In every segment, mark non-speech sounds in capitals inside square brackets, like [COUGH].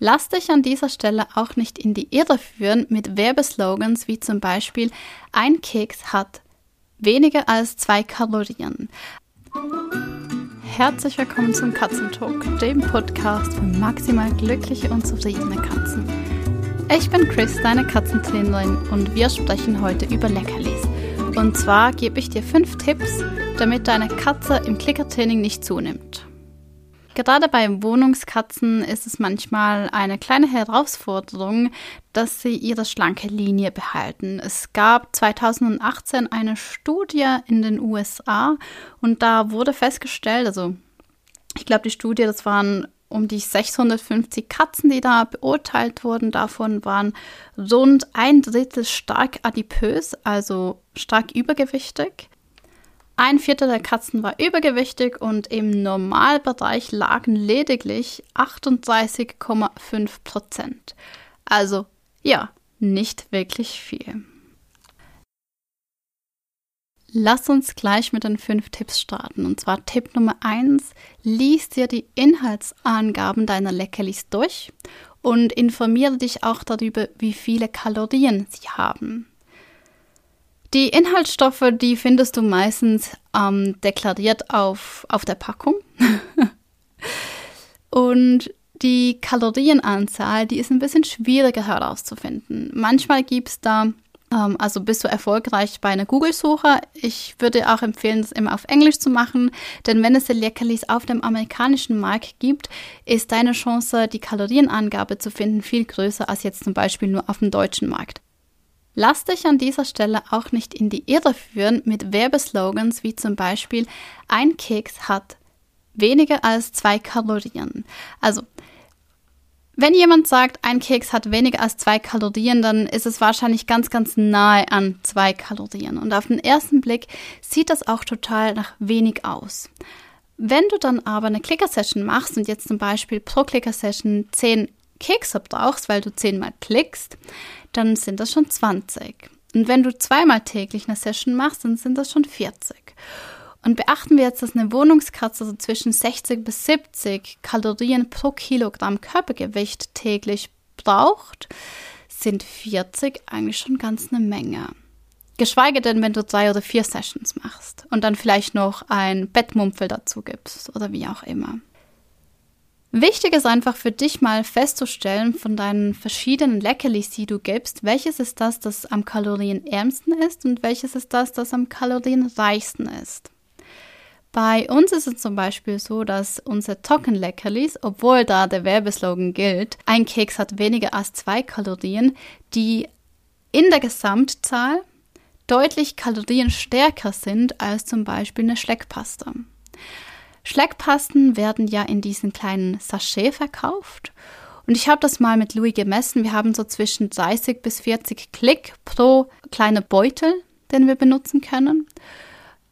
Lass dich an dieser Stelle auch nicht in die Irre führen mit Werbeslogans wie zum Beispiel ein Keks hat weniger als zwei Kalorien. Herzlich willkommen zum Katzentalk, dem Podcast für maximal glückliche und zufriedene Katzen. Ich bin Chris, deine Katzentrainerin, und wir sprechen heute über Leckerlis. Und zwar gebe ich dir fünf Tipps, damit deine Katze im Klickertraining nicht zunimmt. Gerade bei Wohnungskatzen ist es manchmal eine kleine Herausforderung, dass sie ihre schlanke Linie behalten. Es gab 2018 eine Studie in den USA und da wurde festgestellt, also ich glaube, die Studie, das waren um die 650 Katzen, die da beurteilt wurden. Davon waren rund ein Drittel stark adipös, also stark übergewichtig. Ein Viertel der Katzen war übergewichtig und im Normalbereich lagen lediglich 38,5 Prozent. Also ja, nicht wirklich viel. Lass uns gleich mit den fünf Tipps starten. Und zwar Tipp Nummer eins: lies dir die Inhaltsangaben deiner Leckerlis durch und informiere dich auch darüber, wie viele Kalorien sie haben. Die Inhaltsstoffe, die findest du meistens ähm, deklariert auf, auf der Packung. [LAUGHS] Und die Kalorienanzahl, die ist ein bisschen schwieriger herauszufinden. Manchmal gibt es da, ähm, also bist du erfolgreich bei einer Google-Suche. Ich würde auch empfehlen, das immer auf Englisch zu machen, denn wenn es Leckerlis auf dem amerikanischen Markt gibt, ist deine Chance, die Kalorienangabe zu finden, viel größer als jetzt zum Beispiel nur auf dem deutschen Markt. Lass dich an dieser Stelle auch nicht in die Irre führen mit Werbeslogans wie zum Beispiel ein Keks hat weniger als zwei Kalorien. Also, wenn jemand sagt, ein Keks hat weniger als zwei Kalorien, dann ist es wahrscheinlich ganz, ganz nahe an zwei Kalorien. Und auf den ersten Blick sieht das auch total nach wenig aus. Wenn du dann aber eine Clicker-Session machst und jetzt zum Beispiel pro Clicker-Session 10 Kekse brauchst, weil du 10 mal klickst, dann sind das schon 20. Und wenn du zweimal täglich eine Session machst, dann sind das schon 40. Und beachten wir jetzt, dass eine Wohnungskatze so zwischen 60 bis 70 Kalorien pro Kilogramm Körpergewicht täglich braucht, sind 40 eigentlich schon ganz eine Menge. Geschweige denn, wenn du drei oder vier Sessions machst und dann vielleicht noch ein Bettmumpel dazu gibst oder wie auch immer. Wichtig ist einfach für dich mal festzustellen von deinen verschiedenen Leckerlis, die du gibst, welches ist das, das am kalorienärmsten ist und welches ist das, das am kalorienreichsten ist. Bei uns ist es zum Beispiel so, dass unsere Trockenleckerlis, obwohl da der Werbeslogan gilt, ein Keks hat weniger als zwei Kalorien, die in der Gesamtzahl deutlich kalorienstärker sind als zum Beispiel eine Schleckpasta. Schleckpasten werden ja in diesen kleinen Sachet verkauft. Und ich habe das mal mit Louis gemessen. Wir haben so zwischen 30 bis 40 Klick pro kleine Beutel, den wir benutzen können,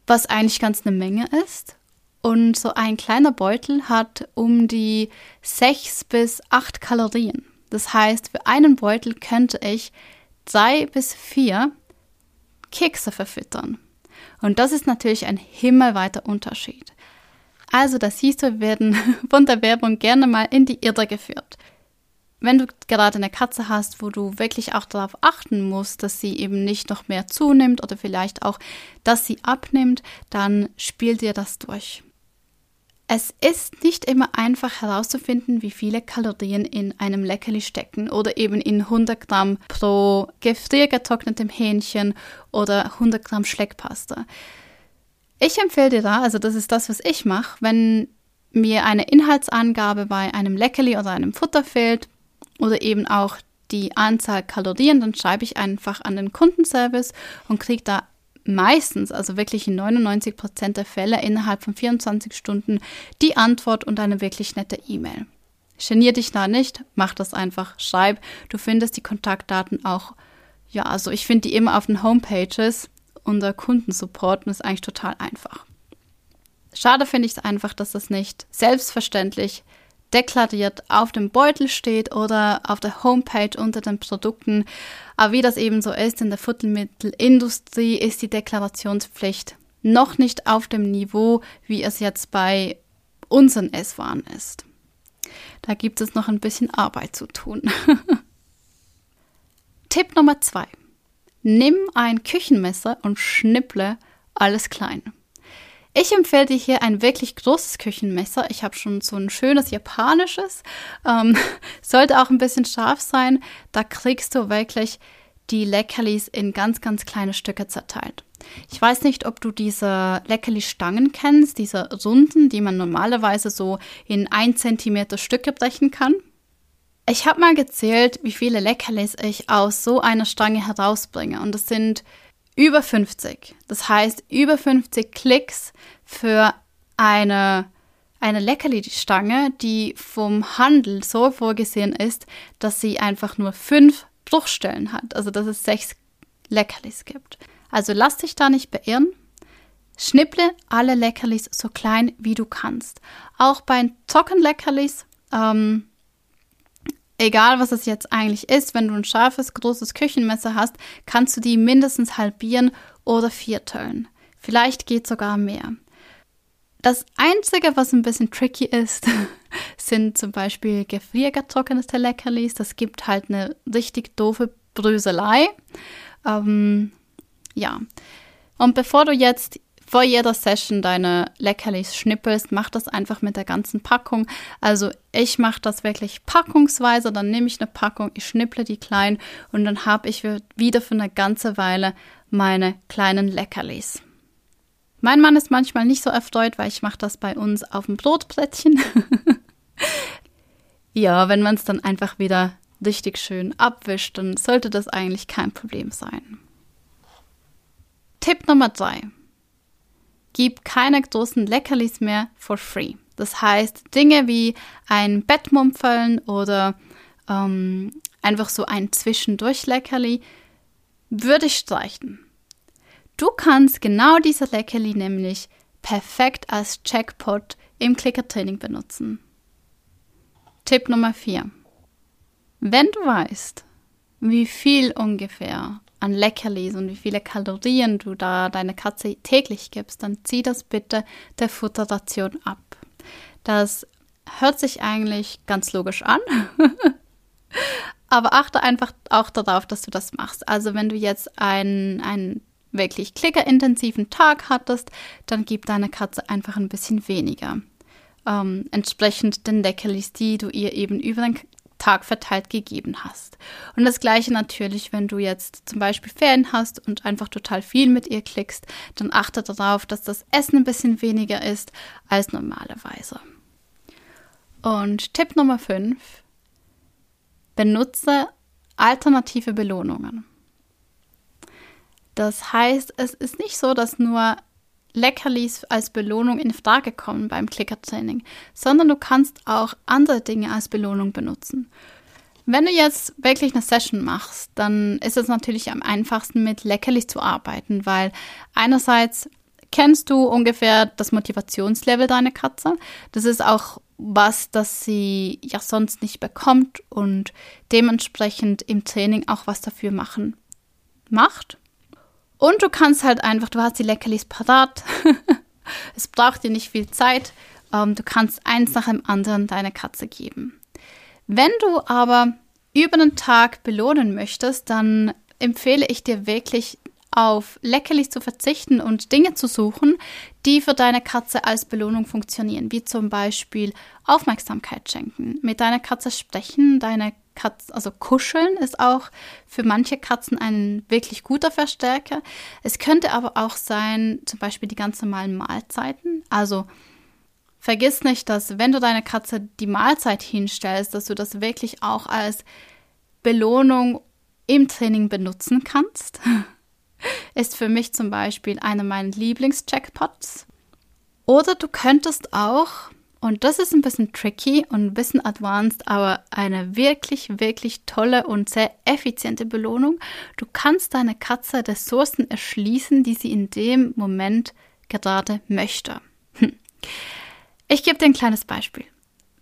was eigentlich ganz eine Menge ist. Und so ein kleiner Beutel hat um die 6 bis 8 Kalorien. Das heißt, für einen Beutel könnte ich drei bis vier Kekse verfüttern. Und das ist natürlich ein himmelweiter Unterschied. Also, das siehst du, werden [LAUGHS] von der Werbung gerne mal in die Irre geführt. Wenn du gerade eine Katze hast, wo du wirklich auch darauf achten musst, dass sie eben nicht noch mehr zunimmt oder vielleicht auch, dass sie abnimmt, dann spiel dir das durch. Es ist nicht immer einfach herauszufinden, wie viele Kalorien in einem Leckerli stecken oder eben in 100 Gramm pro gefriergetrocknetem Hähnchen oder 100 Gramm Schleckpasta. Ich empfehle dir da, also das ist das, was ich mache, wenn mir eine Inhaltsangabe bei einem Leckerli oder einem Futter fehlt oder eben auch die Anzahl Kalorien, dann schreibe ich einfach an den Kundenservice und kriege da meistens, also wirklich in 99 Prozent der Fälle innerhalb von 24 Stunden die Antwort und eine wirklich nette E-Mail. Genier dich da nicht, mach das einfach, schreib. Du findest die Kontaktdaten auch, ja, also ich finde die immer auf den Homepages unser Kundensupport und ist eigentlich total einfach. Schade finde ich es einfach, dass das nicht selbstverständlich deklariert auf dem Beutel steht oder auf der Homepage unter den Produkten. Aber wie das eben so ist in der Futtermittelindustrie, ist die Deklarationspflicht noch nicht auf dem Niveau, wie es jetzt bei unseren Esswaren ist. Da gibt es noch ein bisschen Arbeit zu tun. [LAUGHS] Tipp Nummer zwei. Nimm ein Küchenmesser und schnipple alles klein. Ich empfehle dir hier ein wirklich großes Küchenmesser. Ich habe schon so ein schönes japanisches. Ähm, [LAUGHS] sollte auch ein bisschen scharf sein. Da kriegst du wirklich die Leckerlis in ganz, ganz kleine Stücke zerteilt. Ich weiß nicht, ob du diese Leckerli-Stangen kennst, diese runden, die man normalerweise so in 1 cm Stücke brechen kann. Ich habe mal gezählt, wie viele Leckerlis ich aus so einer Stange herausbringe und es sind über 50. Das heißt, über 50 Klicks für eine, eine Leckerli-Stange, die vom Handel so vorgesehen ist, dass sie einfach nur fünf Bruchstellen hat, also dass es sechs Leckerlis gibt. Also lass dich da nicht beirren. Schnipple alle Leckerlis so klein wie du kannst. Auch bei Trockenleckerlis, ähm, egal was es jetzt eigentlich ist, wenn du ein scharfes, großes Küchenmesser hast, kannst du die mindestens halbieren oder vierteln. Vielleicht geht sogar mehr. Das Einzige, was ein bisschen tricky ist, [LAUGHS] sind zum Beispiel gefriergetrocknete Leckerlis. Das gibt halt eine richtig doofe Bröselei. Ähm, ja. Und bevor du jetzt vor jeder Session deine Leckerlis schnippelst, mach das einfach mit der ganzen Packung. Also ich mache das wirklich packungsweise, dann nehme ich eine Packung, ich schnipple die klein und dann habe ich wieder für eine ganze Weile meine kleinen Leckerlis. Mein Mann ist manchmal nicht so erfreut, weil ich mache das bei uns auf dem Brotplättchen. [LAUGHS] ja, wenn man es dann einfach wieder richtig schön abwischt, dann sollte das eigentlich kein Problem sein. Tipp Nummer 3. Gib keine großen Leckerlis mehr for free. Das heißt, Dinge wie ein Bettmumpfeln oder ähm, einfach so ein Zwischendurch-Leckerli würde ich streichen. Du kannst genau diese Leckerli nämlich perfekt als Checkpot im Clicker-Training benutzen. Tipp Nummer 4. Wenn du weißt, wie viel ungefähr an Leckerlis und wie viele Kalorien du da deine Katze täglich gibst, dann zieh das bitte der Futterration ab. Das hört sich eigentlich ganz logisch an. [LAUGHS] Aber achte einfach auch darauf, dass du das machst. Also wenn du jetzt ein, ein wirklich klickerintensiven Tag hattest, dann gib deiner Katze einfach ein bisschen weniger. Ähm, entsprechend den Leckerlis, die du ihr eben über den Tag verteilt gegeben hast. Und das gleiche natürlich, wenn du jetzt zum Beispiel Ferien hast und einfach total viel mit ihr klickst, dann achte darauf, dass das Essen ein bisschen weniger ist als normalerweise. Und Tipp Nummer 5. Benutze alternative Belohnungen. Das heißt, es ist nicht so, dass nur Leckerlis als Belohnung in Frage kommen beim Klickertraining, sondern du kannst auch andere Dinge als Belohnung benutzen. Wenn du jetzt wirklich eine Session machst, dann ist es natürlich am einfachsten mit Leckerlis zu arbeiten, weil einerseits kennst du ungefähr das Motivationslevel deiner Katze. Das ist auch was, das sie ja sonst nicht bekommt und dementsprechend im Training auch was dafür machen macht. Und du kannst halt einfach, du hast die Leckerlis parat. [LAUGHS] es braucht dir nicht viel Zeit. Ähm, du kannst eins nach dem anderen deiner Katze geben. Wenn du aber über den Tag belohnen möchtest, dann empfehle ich dir wirklich auf Leckerlis zu verzichten und Dinge zu suchen, die für deine Katze als Belohnung funktionieren, wie zum Beispiel Aufmerksamkeit schenken, mit deiner Katze sprechen, deine Katze, also kuscheln ist auch für manche Katzen ein wirklich guter Verstärker. Es könnte aber auch sein, zum Beispiel die ganz normalen Mahlzeiten. Also vergiss nicht, dass wenn du deine Katze die Mahlzeit hinstellst, dass du das wirklich auch als Belohnung im Training benutzen kannst. [LAUGHS] ist für mich zum Beispiel einer meiner Lieblings-Jackpots. Oder du könntest auch und das ist ein bisschen tricky und ein bisschen advanced, aber eine wirklich, wirklich tolle und sehr effiziente Belohnung. Du kannst deine Katze Ressourcen erschließen, die sie in dem Moment gerade möchte. Hm. Ich gebe dir ein kleines Beispiel.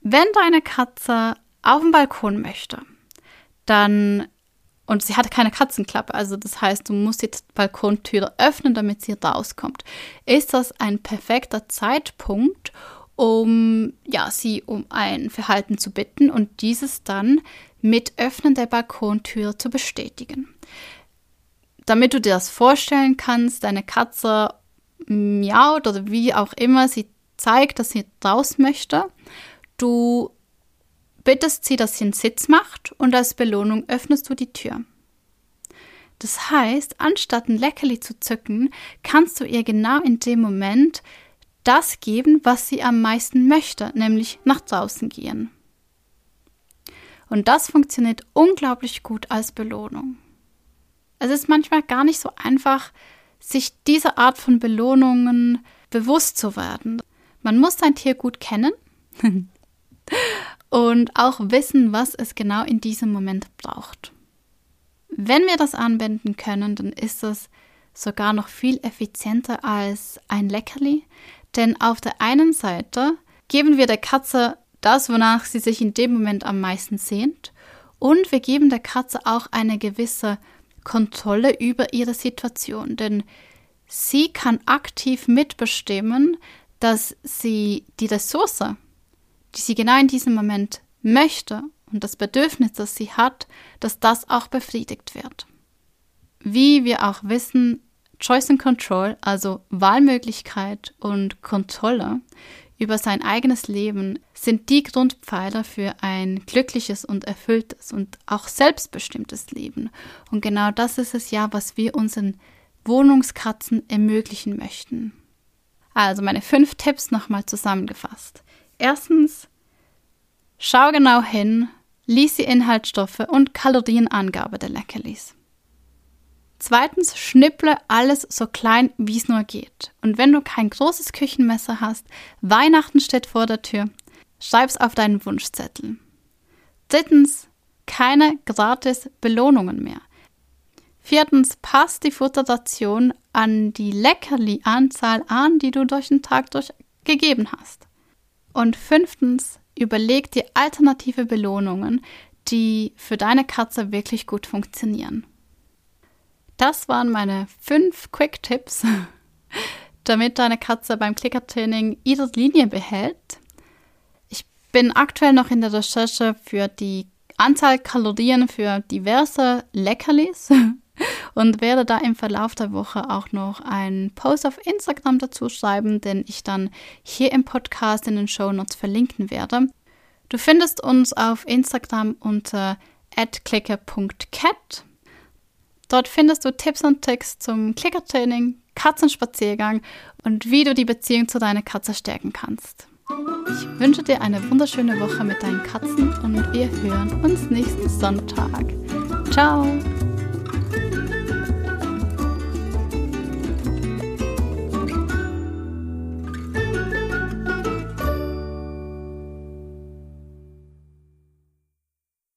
Wenn deine Katze auf dem Balkon möchte, dann und sie hat keine Katzenklappe, also das heißt, du musst die Balkontüre öffnen, damit sie rauskommt. Ist das ein perfekter Zeitpunkt, um ja, sie um ein Verhalten zu bitten und dieses dann mit Öffnen der Balkontür zu bestätigen. Damit du dir das vorstellen kannst, deine Katze miaut oder wie auch immer, sie zeigt, dass sie raus möchte. Du bittest sie, dass sie einen Sitz macht und als Belohnung öffnest du die Tür. Das heißt, anstatt ein Leckerli zu zücken, kannst du ihr genau in dem Moment das geben, was sie am meisten möchte, nämlich nach draußen gehen. Und das funktioniert unglaublich gut als Belohnung. Es ist manchmal gar nicht so einfach, sich dieser Art von Belohnungen bewusst zu werden. Man muss sein Tier gut kennen [LAUGHS] und auch wissen, was es genau in diesem Moment braucht. Wenn wir das anwenden können, dann ist es sogar noch viel effizienter als ein Leckerli, denn auf der einen Seite geben wir der Katze das, wonach sie sich in dem Moment am meisten sehnt, und wir geben der Katze auch eine gewisse Kontrolle über ihre Situation, denn sie kann aktiv mitbestimmen, dass sie die Ressource, die sie genau in diesem Moment möchte und das Bedürfnis, das sie hat, dass das auch befriedigt wird. Wie wir auch wissen, Choice and Control, also Wahlmöglichkeit und Kontrolle über sein eigenes Leben, sind die Grundpfeiler für ein glückliches und erfülltes und auch selbstbestimmtes Leben. Und genau das ist es ja, was wir unseren Wohnungskatzen ermöglichen möchten. Also meine fünf Tipps nochmal zusammengefasst. Erstens, schau genau hin, lies die Inhaltsstoffe und Kalorienangabe der Leckerlis. Zweitens, schnipple alles so klein, wie es nur geht. Und wenn du kein großes Küchenmesser hast, Weihnachten steht vor der Tür, schreib's auf deinen Wunschzettel. Drittens, keine gratis Belohnungen mehr. Viertens, passt die Futterration an die Leckerli-Anzahl an, die du durch den Tag durch gegeben hast. Und fünftens, überleg dir alternative Belohnungen, die für deine Katze wirklich gut funktionieren. Das waren meine fünf Quick-Tipps, [LAUGHS] damit deine Katze beim Klickertraining ihre Linie behält. Ich bin aktuell noch in der Recherche für die Anzahl Kalorien für diverse Leckerlis [LAUGHS] und werde da im Verlauf der Woche auch noch einen Post auf Instagram dazu schreiben, den ich dann hier im Podcast in den Show Notes verlinken werde. Du findest uns auf Instagram unter @clicker.cat Dort findest du Tipps und Tricks zum Klickertraining, Katzenspaziergang und wie du die Beziehung zu deiner Katze stärken kannst. Ich wünsche dir eine wunderschöne Woche mit deinen Katzen und wir hören uns nächsten Sonntag. Ciao!